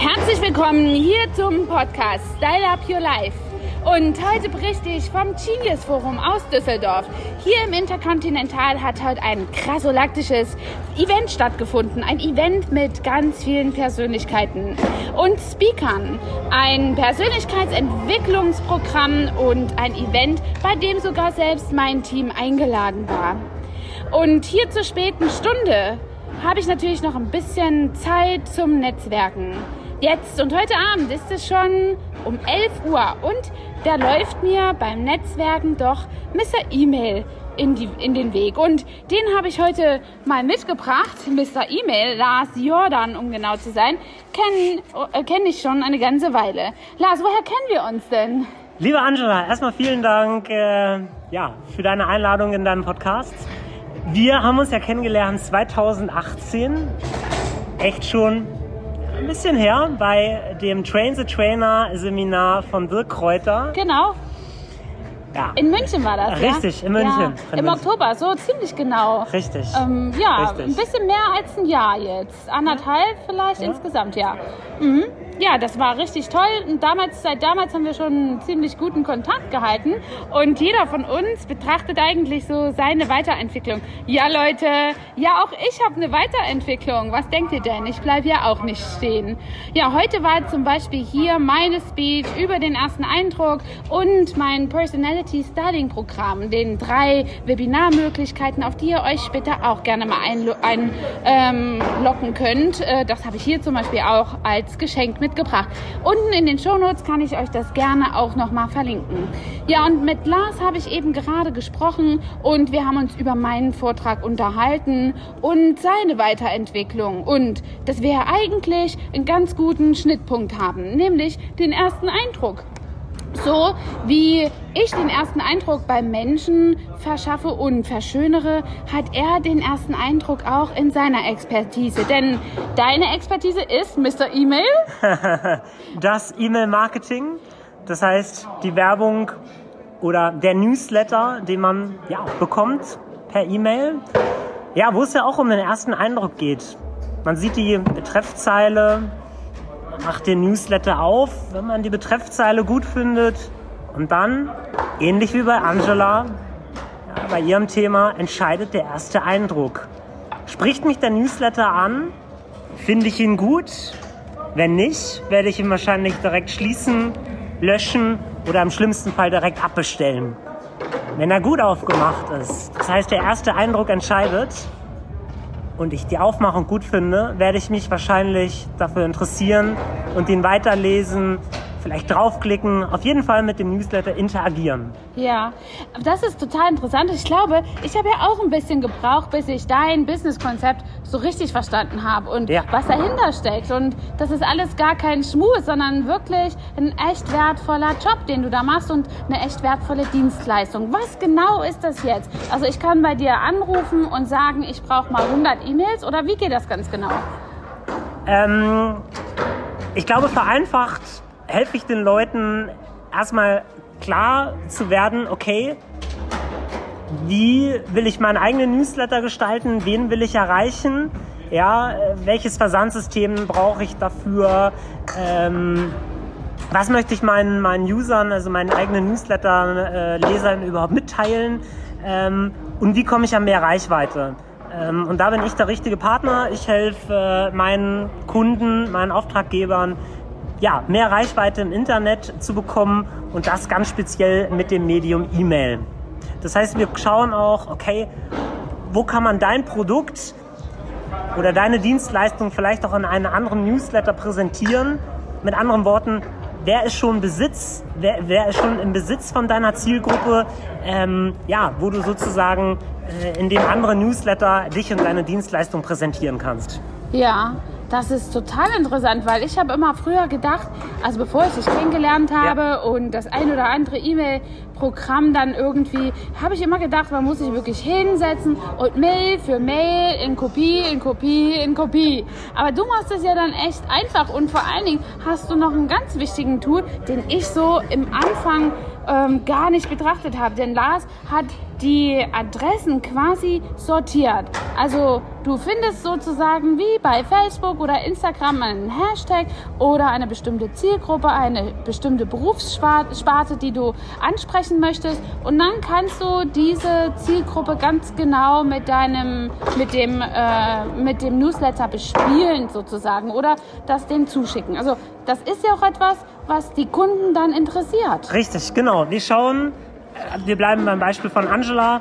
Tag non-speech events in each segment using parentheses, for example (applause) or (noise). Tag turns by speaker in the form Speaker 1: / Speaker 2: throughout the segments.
Speaker 1: Herzlich willkommen hier zum Podcast Style Up Your Life. Und heute berichte ich vom Genius Forum aus Düsseldorf. Hier im Intercontinental hat heute ein krassolaktisches Event stattgefunden. Ein Event mit ganz vielen Persönlichkeiten und Speakern. Ein Persönlichkeitsentwicklungsprogramm und ein Event, bei dem sogar selbst mein Team eingeladen war. Und hier zur späten Stunde habe ich natürlich noch ein bisschen Zeit zum Netzwerken. Jetzt und heute Abend ist es schon um 11 Uhr und da läuft mir beim Netzwerken doch Mr. E-Mail in, in den Weg. Und den habe ich heute mal mitgebracht. Mr. E-Mail, Lars Jordan, um genau zu sein, kenne äh, kenn ich schon eine ganze Weile. Lars, woher kennen wir uns denn?
Speaker 2: Liebe Angela, erstmal vielen Dank äh, ja, für deine Einladung in deinem Podcast. Wir haben uns ja kennengelernt 2018, echt schon ein bisschen her, bei dem Train the Trainer Seminar von Dirk Kräuter.
Speaker 1: Genau.
Speaker 2: Ja.
Speaker 1: In München war das,
Speaker 2: Richtig,
Speaker 1: ja?
Speaker 2: in München.
Speaker 1: Ja, Im
Speaker 2: München.
Speaker 1: Oktober, so ziemlich genau.
Speaker 2: Richtig.
Speaker 1: Ähm, ja,
Speaker 2: Richtig.
Speaker 1: ein bisschen mehr als ein Jahr jetzt. Anderthalb vielleicht insgesamt, ja. Mhm. Ja, das war richtig toll. Und damals, seit damals haben wir schon einen ziemlich guten Kontakt gehalten. Und jeder von uns betrachtet eigentlich so seine Weiterentwicklung. Ja, Leute, ja, auch ich habe eine Weiterentwicklung. Was denkt ihr denn? Ich bleibe ja auch nicht stehen. Ja, heute war zum Beispiel hier meine Speech über den ersten Eindruck und mein Personality Styling Programm, den drei Webinarmöglichkeiten, auf die ihr euch später auch gerne mal einlocken ein, ähm, könnt. Äh, das habe ich hier zum Beispiel auch als Geschenk mitgebracht. Unten in den Shownotes kann ich euch das gerne auch nochmal verlinken. Ja, und mit Lars habe ich eben gerade gesprochen und wir haben uns über meinen Vortrag unterhalten und seine Weiterentwicklung und dass wir eigentlich einen ganz guten Schnittpunkt haben, nämlich den ersten Eindruck. So wie ich den ersten Eindruck beim Menschen verschaffe und verschönere, hat er den ersten Eindruck auch in seiner Expertise. Denn deine Expertise ist Mr. E-Mail. (laughs)
Speaker 2: Das E-Mail-Marketing, das heißt die Werbung oder der Newsletter, den man ja, bekommt per E-Mail. Ja, wo es ja auch um den ersten Eindruck geht. Man sieht die Betreffzeile, macht den Newsletter auf, wenn man die Betreffzeile gut findet. Und dann, ähnlich wie bei Angela, ja, bei ihrem Thema, entscheidet der erste Eindruck. Spricht mich der Newsletter an? Finde ich ihn gut? Wenn nicht, werde ich ihn wahrscheinlich direkt schließen, löschen oder im schlimmsten Fall direkt abbestellen. Wenn er gut aufgemacht ist, das heißt der erste Eindruck entscheidet und ich die Aufmachung gut finde, werde ich mich wahrscheinlich dafür interessieren und ihn weiterlesen, vielleicht draufklicken, auf jeden Fall mit dem Newsletter interagieren.
Speaker 1: Ja, das ist total interessant. Ich glaube, ich habe ja auch ein bisschen gebraucht, bis ich dein Businesskonzept so richtig verstanden habe und
Speaker 2: Ja.
Speaker 1: was dahinter steckt. Und das ist alles gar kein Schmus, sondern wirklich ein echt wertvoller Job, den du da machst und eine echt wertvolle Dienstleistung. Was genau ist das jetzt? Also ich kann bei dir anrufen und sagen, ich brauche mal 100 E-Mails oder wie geht das ganz genau?
Speaker 2: Ähm, ich glaube, vereinfacht helfe ich den Leuten erstmal klar zu werden, okay, wie will ich meinen eigenen Newsletter gestalten, wen will ich erreichen, ja, welches Versandsystem brauche ich dafür, ähm, was möchte ich meinen, meinen Usern, also meinen eigenen Newsletter-Lesern überhaupt mitteilen ähm, und wie komme ich an mehr Reichweite. Ähm, und da bin ich der richtige Partner. Ich helfe äh, meinen Kunden, meinen Auftraggebern, ja, mehr Reichweite im Internet zu bekommen und das ganz speziell mit dem Medium E-Mail. Das heißt, wir schauen auch, okay, wo kann man dein Produkt oder deine Dienstleistung vielleicht auch in einem anderen Newsletter präsentieren? Mit anderen Worten, wer ist schon Besitz, wer, wer ist schon im Besitz von deiner Zielgruppe, ähm, ja, wo du sozusagen äh, in dem anderen Newsletter dich und deine Dienstleistung präsentieren kannst.
Speaker 1: Ja, das ist total interessant, weil ich habe immer früher gedacht, also bevor ich dich kennengelernt habe und das ein oder andere E-Mail-Programm dann irgendwie, habe ich immer gedacht, man muss sich wirklich hinsetzen und Mail für Mail in Kopie, in Kopie, in Kopie. Aber du machst es ja dann echt einfach und vor allen Dingen hast du noch einen ganz wichtigen Tool, den ich so im Anfang ähm, gar nicht betrachtet habe. Denn Lars hat die Adressen quasi sortiert. Also du findest sozusagen wie bei Facebook oder Instagram einen Hashtag oder eine bestimmte Zielgruppe, eine bestimmte Berufssparte, die du ansprechen möchtest. Und dann kannst du diese Zielgruppe ganz genau mit deinem, mit dem, äh, mit dem Newsletter bespielen sozusagen oder das dem zuschicken. Also das ist ja auch etwas, was die Kunden dann interessiert.
Speaker 2: Richtig, genau. Wir schauen, wir bleiben beim Beispiel von Angela.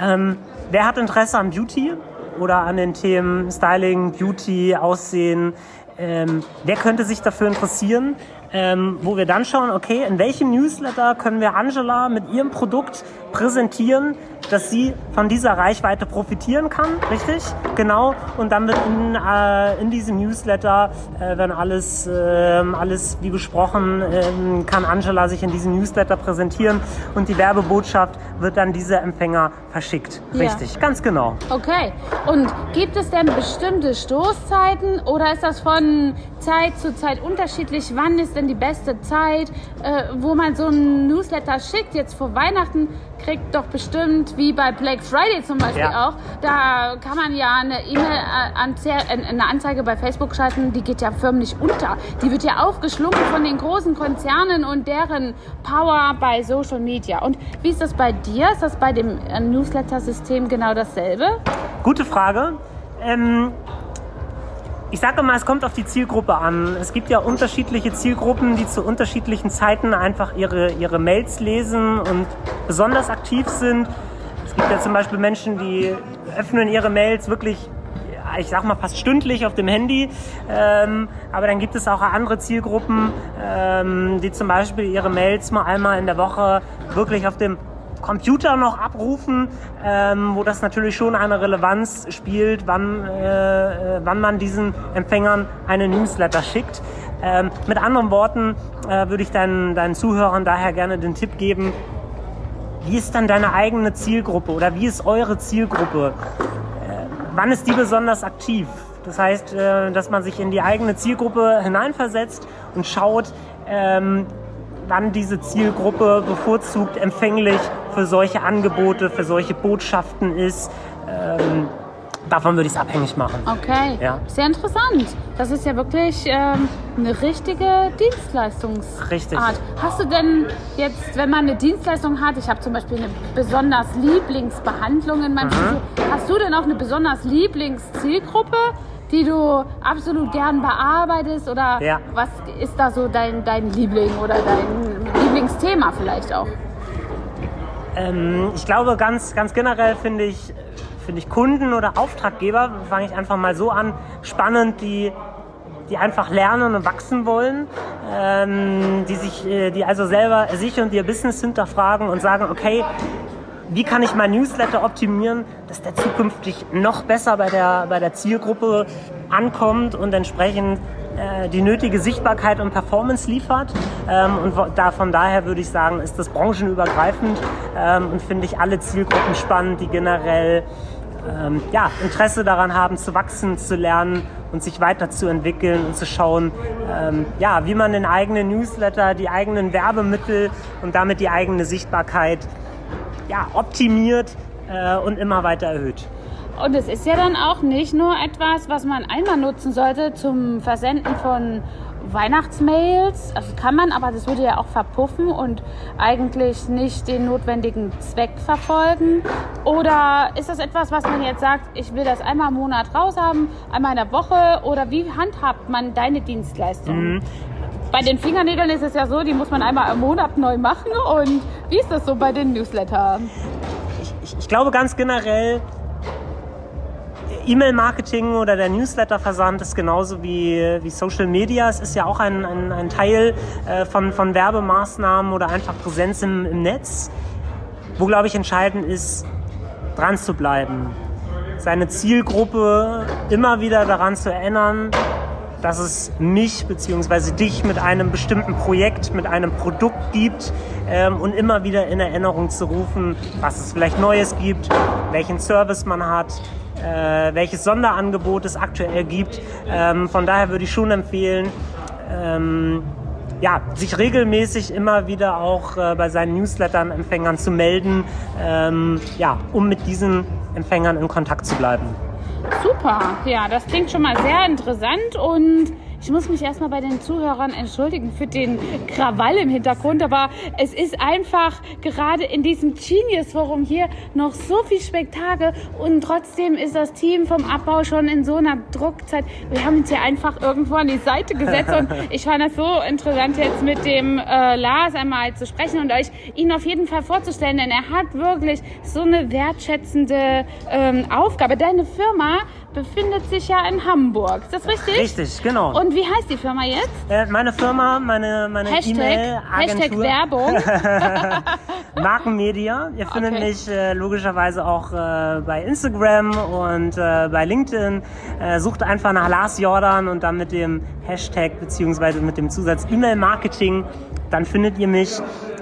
Speaker 2: Ähm, wer hat Interesse an Beauty oder an den Themen Styling, Beauty, Aussehen? Ähm, wer könnte sich dafür interessieren? Ähm, wo wir dann schauen, okay, in welchem Newsletter können wir Angela mit ihrem Produkt präsentieren, dass sie von dieser Reichweite profitieren kann, richtig? Genau. Und dann wird in, äh, in diesem Newsletter, äh, wenn alles, äh, alles wie besprochen, äh, kann Angela sich in diesem Newsletter präsentieren und die Werbebotschaft wird dann dieser Empfänger verschickt. Richtig, ja. ganz genau.
Speaker 1: Okay. Und gibt es denn bestimmte Stoßzeiten oder ist das von Zeit zu Zeit unterschiedlich? Wann ist denn die beste Zeit, äh, wo man so einen Newsletter schickt? Jetzt vor Weihnachten kriegt doch bestimmt, wie bei Black Friday zum Beispiel ja. auch, da kann man ja eine E-Mail, äh, eine Anzeige bei Facebook schalten, die geht ja förmlich unter. Die wird ja aufgeschlungen von den großen Konzernen und deren Power bei Social Media. Und wie ist das bei dir? Ist das bei dem äh, Newsletter-System genau dasselbe?
Speaker 2: Gute Frage. Ähm, ich sage mal, es kommt auf die Zielgruppe an. Es gibt ja unterschiedliche Zielgruppen, die zu unterschiedlichen Zeiten einfach ihre, ihre Mails lesen und besonders aktiv sind. Es gibt ja zum Beispiel Menschen, die öffnen ihre Mails wirklich ich sag mal fast stündlich auf dem Handy. Ähm, aber dann gibt es auch andere Zielgruppen, ähm, die zum Beispiel ihre Mails mal einmal in der Woche wirklich auf dem Computer noch abrufen, ähm, wo das natürlich schon eine Relevanz spielt, wann, äh, wann man diesen Empfängern eine Newsletter schickt. Ähm, mit anderen Worten äh, würde ich deinen, deinen Zuhörern daher gerne den Tipp geben, wie ist dann deine eigene Zielgruppe oder wie ist eure Zielgruppe? Äh, wann ist die besonders aktiv? Das heißt, äh, dass man sich in die eigene Zielgruppe hineinversetzt und schaut, ähm, wann diese Zielgruppe bevorzugt empfänglich für solche Angebote, für solche Botschaften ist. Ähm, davon würde ich es abhängig machen.
Speaker 1: Okay, ja. sehr interessant. Das ist ja wirklich ähm, eine richtige Dienstleistungsart.
Speaker 2: Richtig.
Speaker 1: Hast du denn jetzt, wenn man eine Dienstleistung hat, ich habe zum Beispiel eine besonders Lieblingsbehandlung in meinem mhm. hast du denn auch eine besonders Lieblingszielgruppe? Die du absolut gern bearbeitest? Oder ja. was ist da so dein, dein Liebling oder dein Lieblingsthema vielleicht auch?
Speaker 2: Ähm, ich glaube, ganz, ganz generell finde ich, finde ich Kunden oder Auftraggeber, fange ich einfach mal so an, spannend, die, die einfach lernen und wachsen wollen, ähm, die sich, äh, die also selber sich und ihr Business hinterfragen und sagen, okay, wie kann ich mein Newsletter optimieren, dass der zukünftig noch besser bei der, bei der Zielgruppe ankommt und entsprechend äh, die nötige Sichtbarkeit und Performance liefert. Ähm, und da, von daher würde ich sagen, ist das branchenübergreifend ähm, und finde ich alle Zielgruppen spannend, die generell ähm, ja, Interesse daran haben, zu wachsen, zu lernen und sich weiterzuentwickeln und zu schauen, ähm, ja, wie man den eigenen Newsletter, die eigenen Werbemittel und damit die eigene Sichtbarkeit ja, optimiert äh, und immer weiter erhöht.
Speaker 1: Und es ist ja dann auch nicht nur etwas, was man einmal nutzen sollte zum Versenden von Weihnachtsmails. Das kann man, aber das würde ja auch verpuffen und eigentlich nicht den notwendigen Zweck verfolgen. Oder ist das etwas, was man jetzt sagt, ich will das einmal im Monat raus haben, einmal in der Woche? Oder wie handhabt man deine Dienstleistung? Mhm. Bei den Fingernägeln ist es ja so, die muss man einmal im Monat neu machen. Und wie ist das so bei den Newsletter?
Speaker 2: Ich, ich, ich glaube ganz generell, E-Mail-Marketing oder der Newsletter-Versand ist genauso wie, wie Social Media. Es ist ja auch ein, ein, ein Teil äh, von, von Werbemaßnahmen oder einfach Präsenz im, im Netz, wo, glaube ich, entscheidend ist, dran zu bleiben. Seine Zielgruppe immer wieder daran zu erinnern, dass es mich bzw. dich mit einem bestimmten Projekt, mit einem Produkt gibt ähm, und immer wieder in Erinnerung zu rufen, was es vielleicht Neues gibt, welchen Service man hat, äh, welches Sonderangebot es aktuell gibt. Ähm, von daher würde ich schon empfehlen, ähm, ja, sich regelmäßig immer wieder auch äh, bei seinen Newsletter-Empfängern zu melden, ähm, ja, um mit diesen Empfängern in Kontakt zu bleiben.
Speaker 1: Super, ja, das klingt schon mal sehr interessant und ich muss mich erstmal bei den Zuhörern entschuldigen für den Krawall im Hintergrund, aber es ist einfach gerade in diesem Genius Forum hier noch so viel Spektakel und trotzdem ist das Team vom Abbau schon in so einer Druckzeit. Wir haben uns hier einfach irgendwo an die Seite gesetzt und (laughs) ich fand das so interessant jetzt mit dem äh, Lars einmal zu sprechen und euch ihn auf jeden Fall vorzustellen, denn er hat wirklich so eine wertschätzende ähm, Aufgabe. Deine Firma befindet sich ja in Hamburg. Ist das richtig?
Speaker 2: Richtig, genau.
Speaker 1: Und wie heißt die Firma jetzt?
Speaker 2: Äh, meine Firma, meine, meine
Speaker 1: E-Mail-Agentur. Hashtag Werbung. (laughs)
Speaker 2: Markenmedia. Ihr findet okay. mich äh, logischerweise auch äh, bei Instagram und äh, bei LinkedIn. Äh, sucht einfach nach Lars Jordan und dann mit dem Hashtag beziehungsweise mit dem Zusatz E-Mail-Marketing. Dann findet ihr mich.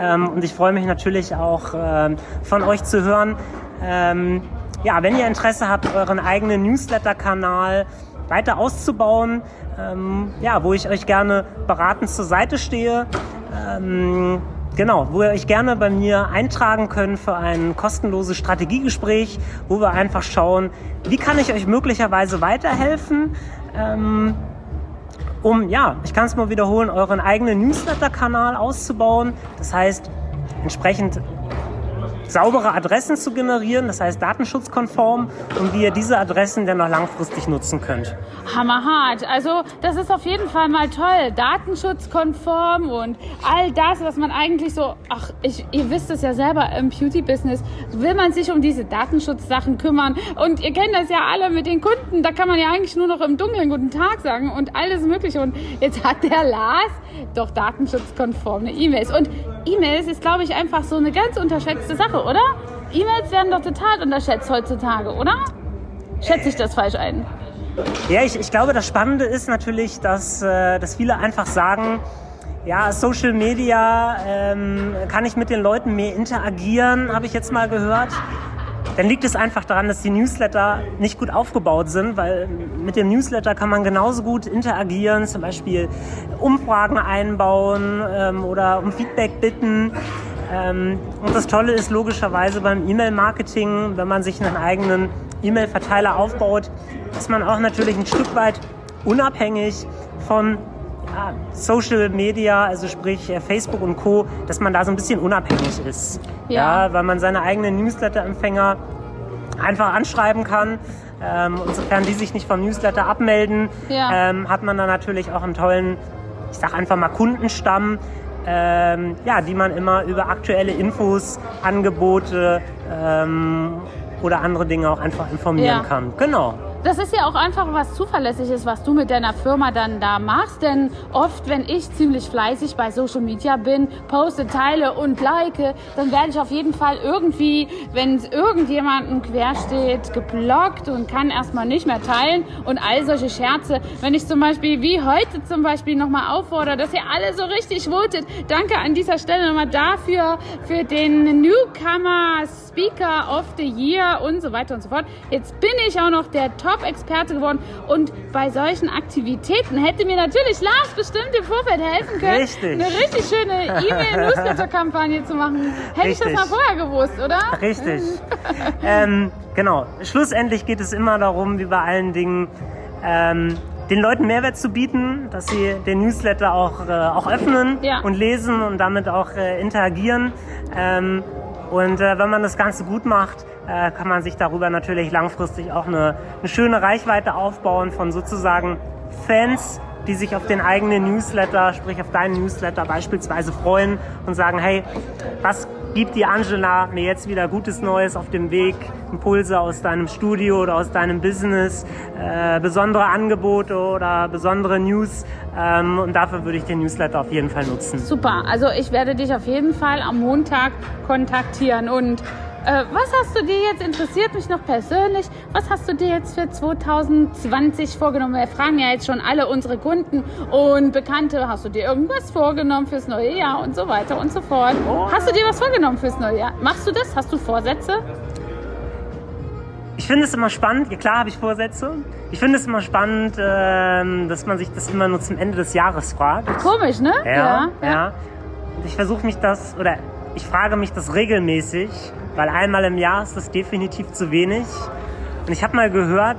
Speaker 2: Ähm, und ich freue mich natürlich auch ähm, von euch zu hören. Ähm, ja, wenn ihr Interesse habt, euren eigenen Newsletter-Kanal weiter auszubauen, ähm, ja, wo ich euch gerne beratend zur Seite stehe, ähm, genau, wo ihr euch gerne bei mir eintragen könnt für ein kostenloses Strategiegespräch, wo wir einfach schauen, wie kann ich euch möglicherweise weiterhelfen, ähm, um, ja, ich kann es mal wiederholen, euren eigenen Newsletter-Kanal auszubauen. Das heißt, entsprechend saubere Adressen zu generieren, das heißt datenschutzkonform und wie ihr diese Adressen dann noch langfristig nutzen könnt.
Speaker 1: Hammerhart. Also das ist auf jeden Fall mal toll. Datenschutzkonform und all das, was man eigentlich so, ach, ich, ihr wisst es ja selber im Beauty-Business, will man sich um diese Datenschutzsachen kümmern. Und ihr kennt das ja alle mit den Kunden, da kann man ja eigentlich nur noch im Dunkeln guten Tag sagen und alles mögliche. Und jetzt hat der Lars doch datenschutzkonforme E-Mails. Und E-Mails ist, glaube ich, einfach so eine ganz unterschätzte Sache, oder? E-Mails werden doch total unterschätzt heutzutage, oder? Schätze ich das falsch ein?
Speaker 2: Ja, ich, ich glaube, das Spannende ist natürlich, dass, äh, dass viele einfach sagen, ja, Social Media, ähm, kann ich mit den Leuten mehr interagieren, habe ich jetzt mal gehört dann liegt es einfach daran, dass die Newsletter nicht gut aufgebaut sind, weil mit dem Newsletter kann man genauso gut interagieren, zum Beispiel Umfragen einbauen ähm, oder um Feedback bitten. Ähm, und das Tolle ist logischerweise beim E-Mail-Marketing, wenn man sich einen eigenen E-Mail-Verteiler aufbaut, dass man auch natürlich ein Stück weit unabhängig von Social Media, also sprich äh, Facebook und Co., dass man da so ein bisschen unabhängig ist. Ja, ja weil man seine eigenen Newsletter-Empfänger einfach anschreiben kann. Ähm, insofern die sich nicht vom Newsletter abmelden, ja. ähm, hat man dann natürlich auch einen tollen, ich sag einfach mal Kundenstamm, ähm, ja, die man immer über aktuelle Infos, Angebote ähm, oder andere Dinge auch einfach informieren ja. kann. Genau
Speaker 1: das ist ja auch einfach was Zuverlässiges, was du mit deiner Firma dann da machst. Denn oft, wenn ich ziemlich fleißig bei Social Media bin, poste, teile und like, dann werde ich auf jeden Fall irgendwie, wenn es irgendjemanden quer steht, geblockt und kann erstmal nicht mehr teilen und all solche Scherze. Wenn ich zum Beispiel, wie heute zum Beispiel, nochmal auffordere, dass ihr alle so richtig votet. Danke an dieser Stelle nochmal dafür, für den Newcomer Speaker of the Year und so weiter und so fort. Jetzt bin ich auch noch der Top Top-Experte geworden. Und bei solchen Aktivitäten hätte mir natürlich Lars bestimmt im Vorfeld helfen können,
Speaker 2: richtig.
Speaker 1: eine richtig schöne E-Mail-Newsletter-Kampagne zu machen. Hätte richtig. ich das mal vorher gewusst, oder?
Speaker 2: Richtig. (laughs) ähm, genau. Schlussendlich geht es immer darum, wie bei allen Dingen, ähm, den Leuten Mehrwert zu bieten, dass sie den Newsletter auch, äh, auch öffnen ja. und lesen und damit auch äh, interagieren. Ähm, und äh, wenn man das Ganze gut macht, äh, kann man sich darüber natürlich langfristig auch eine, eine schöne Reichweite aufbauen von sozusagen Fans, die sich auf den eigenen Newsletter, sprich auf deinen Newsletter beispielsweise freuen und sagen, hey, was gibt die Angela mir jetzt wieder Gutes Neues auf dem Weg, Impulse aus deinem Studio oder aus deinem Business, äh, besondere Angebote oder besondere News ähm, und dafür würde ich den Newsletter auf jeden Fall nutzen.
Speaker 1: Super, also ich werde dich auf jeden Fall am Montag kontaktieren und äh, was hast du dir jetzt, interessiert mich noch persönlich, was hast du dir jetzt für 2020 vorgenommen? Wir fragen ja jetzt schon alle unsere Kunden und Bekannte, hast du dir irgendwas vorgenommen fürs neue Jahr und so weiter und so fort? Hast du dir was vorgenommen fürs neue Jahr? Machst du das? Hast du Vorsätze?
Speaker 2: ich finde es immer spannend, ja klar habe ich Vorsätze. Ich finde es immer spannend, ähm, dass man sich das immer nur zum Ende des Jahres fragt.
Speaker 1: Komisch, ne?
Speaker 2: Ja, ja. ja. Und ich versuche mich das, oder ich frage mich das regelmäßig, weil einmal im Jahr ist das definitiv zu wenig. Und ich habe mal gehört,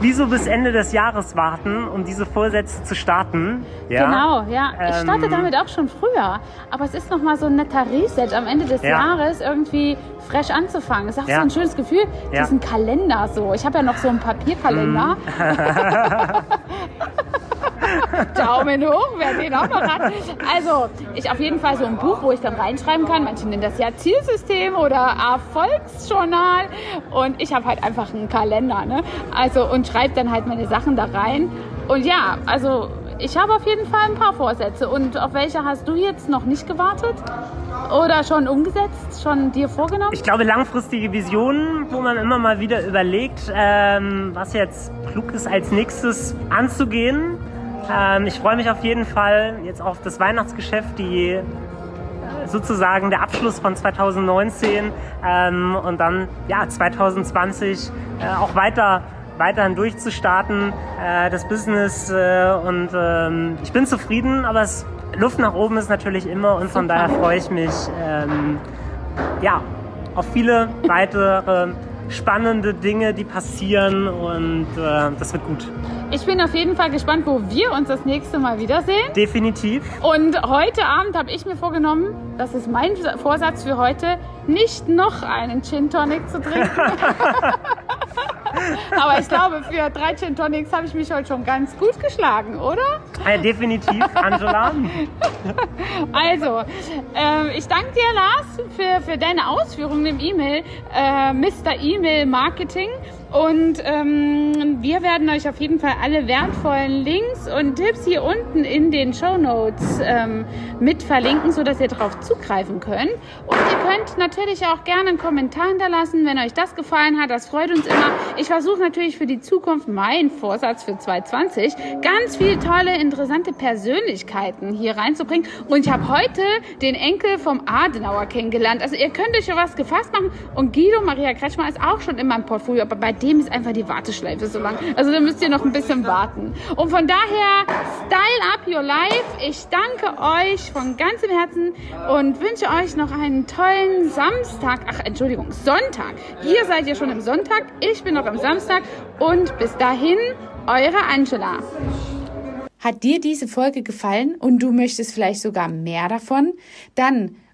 Speaker 2: wieso bis Ende des Jahres warten, um diese Vorsätze zu starten.
Speaker 1: Ja? Genau, ja. Ich starte ähm, damit auch schon früher. Aber es ist nochmal so ein netter Reset am Ende des ja. Jahres irgendwie fresh anzufangen. Das ist auch ja. so ein schönes Gefühl, diesen Kalender so. Ich habe ja noch so einen Papierkalender. Mm. (laughs) (laughs) Daumen hoch, wer den auch noch hat. Also, ich auf jeden Fall so ein Buch, wo ich dann reinschreiben kann. Manche nennen das ja Zielsystem oder Erfolgsjournal. Und ich habe halt einfach einen Kalender. Ne? Also, und schreibe dann halt meine Sachen da rein. Und ja, also ich habe auf jeden Fall ein paar Vorsätze. Und auf welche hast du jetzt noch nicht gewartet? Oder schon umgesetzt, schon dir vorgenommen?
Speaker 2: Ich glaube, langfristige Visionen, wo man immer mal wieder überlegt, ähm, was jetzt klug ist, als nächstes anzugehen. Ähm, ich freue mich auf jeden Fall jetzt auf das Weihnachtsgeschäft, die äh, sozusagen der Abschluss von 2019 ähm, und dann ja 2020 äh, auch weiter weiterhin durchzustarten, äh, das Business äh, und ähm, ich bin zufrieden, aber es, Luft nach oben ist natürlich immer und von Super. daher freue ich mich ähm, ja auf viele weitere spannende Dinge, die passieren und äh, das wird gut.
Speaker 1: Ich bin auf jeden Fall gespannt, wo wir uns das nächste Mal wiedersehen.
Speaker 2: Definitiv.
Speaker 1: Und heute Abend habe ich mir vorgenommen, das ist mein Vorsatz für heute, nicht noch einen Gin Tonic zu trinken. (laughs) (laughs) Aber ich glaube, für drei Gin Tonics habe ich mich heute schon ganz gut geschlagen, oder?
Speaker 2: Ja, definitiv, Angela. (laughs)
Speaker 1: also, äh, ich danke dir, Lars, für, für deine Ausführungen im E-Mail, äh, Mr. E-Mail Marketing. Und ähm, wir werden euch auf jeden Fall alle wertvollen Links und Tipps hier unten in den Show Notes ähm, mit verlinken, sodass ihr darauf zugreifen könnt. Und ihr könnt natürlich auch gerne einen Kommentar hinterlassen, wenn euch das gefallen hat. Das freut uns immer. Ich versuche natürlich für die Zukunft, mein Vorsatz für 2020, ganz viele tolle, interessante Persönlichkeiten hier reinzubringen. Und ich habe heute den Enkel vom Adenauer kennengelernt. Also ihr könnt euch ja was gefasst machen. Und Guido Maria Kretschmer ist auch schon in meinem Portfolio, aber bei dem ist einfach die Warteschleife so lang. Also da müsst ihr noch ein bisschen warten. Und von daher, style up your life. Ich danke euch von ganzem Herzen und wünsche euch noch einen tollen Samstag. Ach, Entschuldigung, Sonntag. Ihr seid ja schon im Sonntag. Ich bin noch am Samstag. Und bis dahin, eure Angela. Hat dir diese Folge gefallen und du möchtest vielleicht sogar mehr davon? Dann